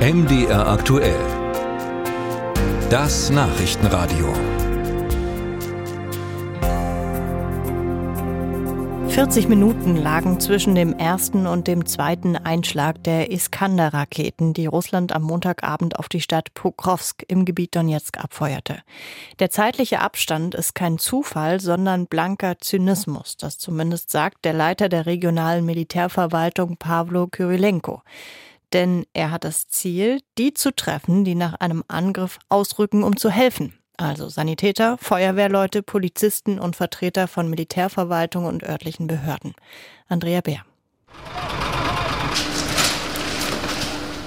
MDR aktuell. Das Nachrichtenradio. 40 Minuten lagen zwischen dem ersten und dem zweiten Einschlag der Iskander-Raketen, die Russland am Montagabend auf die Stadt Pokrovsk im Gebiet Donetsk abfeuerte. Der zeitliche Abstand ist kein Zufall, sondern blanker Zynismus. Das zumindest sagt der Leiter der regionalen Militärverwaltung Pavlo Kyrilenko denn er hat das Ziel, die zu treffen, die nach einem Angriff ausrücken, um zu helfen. Also Sanitäter, Feuerwehrleute, Polizisten und Vertreter von Militärverwaltung und örtlichen Behörden. Andrea Bär.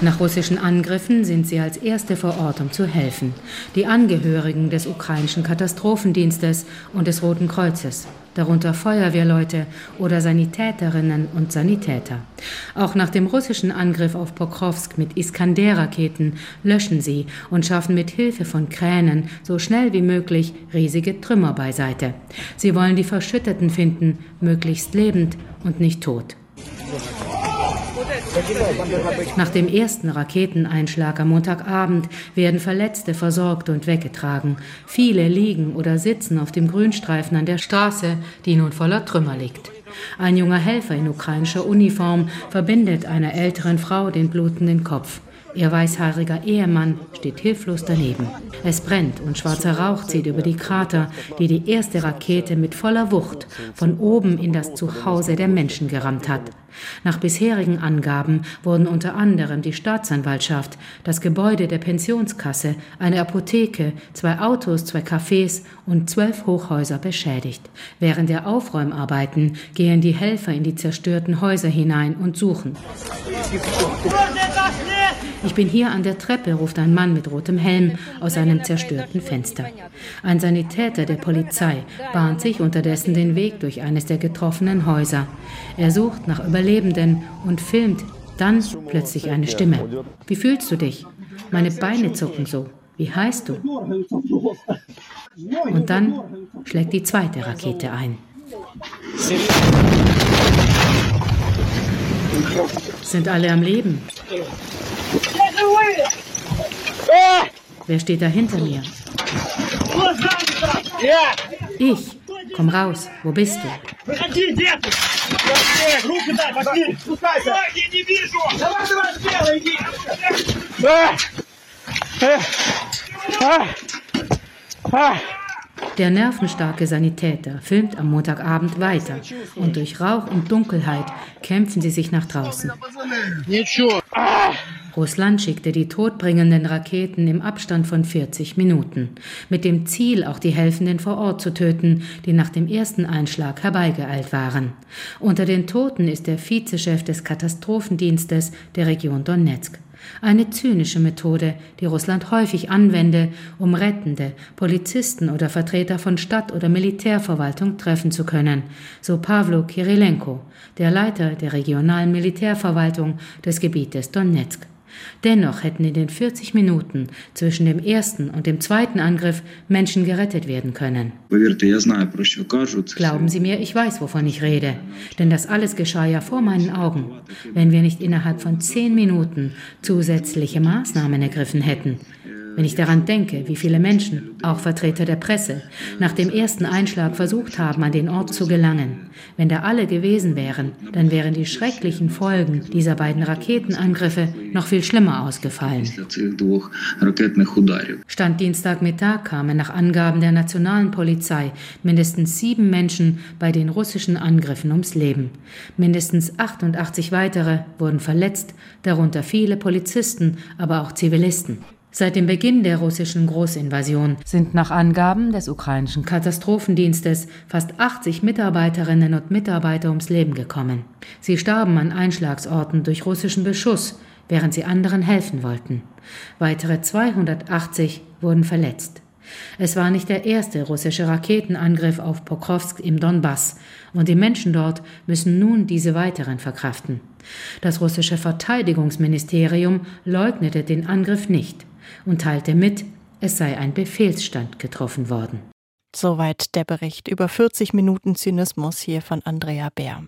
Nach russischen Angriffen sind sie als Erste vor Ort, um zu helfen. Die Angehörigen des ukrainischen Katastrophendienstes und des Roten Kreuzes, darunter Feuerwehrleute oder Sanitäterinnen und Sanitäter. Auch nach dem russischen Angriff auf Pokrovsk mit Iskander-Raketen löschen sie und schaffen mit Hilfe von Kränen so schnell wie möglich riesige Trümmer beiseite. Sie wollen die Verschütteten finden, möglichst lebend und nicht tot. Nach dem ersten Raketeneinschlag am Montagabend werden Verletzte versorgt und weggetragen. Viele liegen oder sitzen auf dem Grünstreifen an der Straße, die nun voller Trümmer liegt. Ein junger Helfer in ukrainischer Uniform verbindet einer älteren Frau den blutenden Kopf. Ihr weißhaariger Ehemann steht hilflos daneben. Es brennt und schwarzer Rauch zieht über die Krater, die die erste Rakete mit voller Wucht von oben in das Zuhause der Menschen gerammt hat. Nach bisherigen Angaben wurden unter anderem die Staatsanwaltschaft, das Gebäude der Pensionskasse, eine Apotheke, zwei Autos, zwei Cafés und zwölf Hochhäuser beschädigt. Während der Aufräumarbeiten gehen die Helfer in die zerstörten Häuser hinein und suchen. Ich bin hier an der Treppe, ruft ein Mann mit rotem Helm aus einem zerstörten Fenster. Ein Sanitäter der Polizei bahnt sich unterdessen den Weg durch eines der getroffenen Häuser. Er sucht nach Überlebenden und filmt dann plötzlich eine Stimme. Wie fühlst du dich? Meine Beine zucken so. Wie heißt du? Und dann schlägt die zweite Rakete ein. Sind alle am Leben? Wer steht da hinter mir? Ich. Komm raus. Wo bist du? Der nervenstarke Sanitäter filmt am Montagabend weiter und durch Rauch und Dunkelheit kämpfen sie sich nach draußen. Russland schickte die todbringenden Raketen im Abstand von 40 Minuten, mit dem Ziel, auch die Helfenden vor Ort zu töten, die nach dem ersten Einschlag herbeigeeilt waren. Unter den Toten ist der Vizechef des Katastrophendienstes der Region Donetsk. Eine zynische Methode, die Russland häufig anwende, um Rettende, Polizisten oder Vertreter von Stadt- oder Militärverwaltung treffen zu können, so Pavlo Kirilenko, der Leiter der regionalen Militärverwaltung des Gebietes Donetsk. Dennoch hätten in den 40 Minuten zwischen dem ersten und dem zweiten Angriff Menschen gerettet werden können. Glauben Sie mir, ich weiß, wovon ich rede. Denn das alles geschah ja vor meinen Augen. Wenn wir nicht innerhalb von zehn Minuten zusätzliche Maßnahmen ergriffen hätten, wenn ich daran denke, wie viele Menschen, auch Vertreter der Presse, nach dem ersten Einschlag versucht haben, an den Ort zu gelangen. Wenn da alle gewesen wären, dann wären die schrecklichen Folgen dieser beiden Raketenangriffe noch viel schlimmer ausgefallen. Stand Dienstagmittag kamen nach Angaben der nationalen Polizei mindestens sieben Menschen bei den russischen Angriffen ums Leben. Mindestens 88 weitere wurden verletzt, darunter viele Polizisten, aber auch Zivilisten. Seit dem Beginn der russischen Großinvasion sind nach Angaben des ukrainischen Katastrophendienstes fast 80 Mitarbeiterinnen und Mitarbeiter ums Leben gekommen. Sie starben an Einschlagsorten durch russischen Beschuss, während sie anderen helfen wollten. Weitere 280 wurden verletzt. Es war nicht der erste russische Raketenangriff auf Pokrovsk im Donbass, und die Menschen dort müssen nun diese weiteren verkraften. Das russische Verteidigungsministerium leugnete den Angriff nicht und teilte mit, es sei ein Befehlsstand getroffen worden. Soweit der Bericht über 40 Minuten Zynismus hier von Andrea Bär.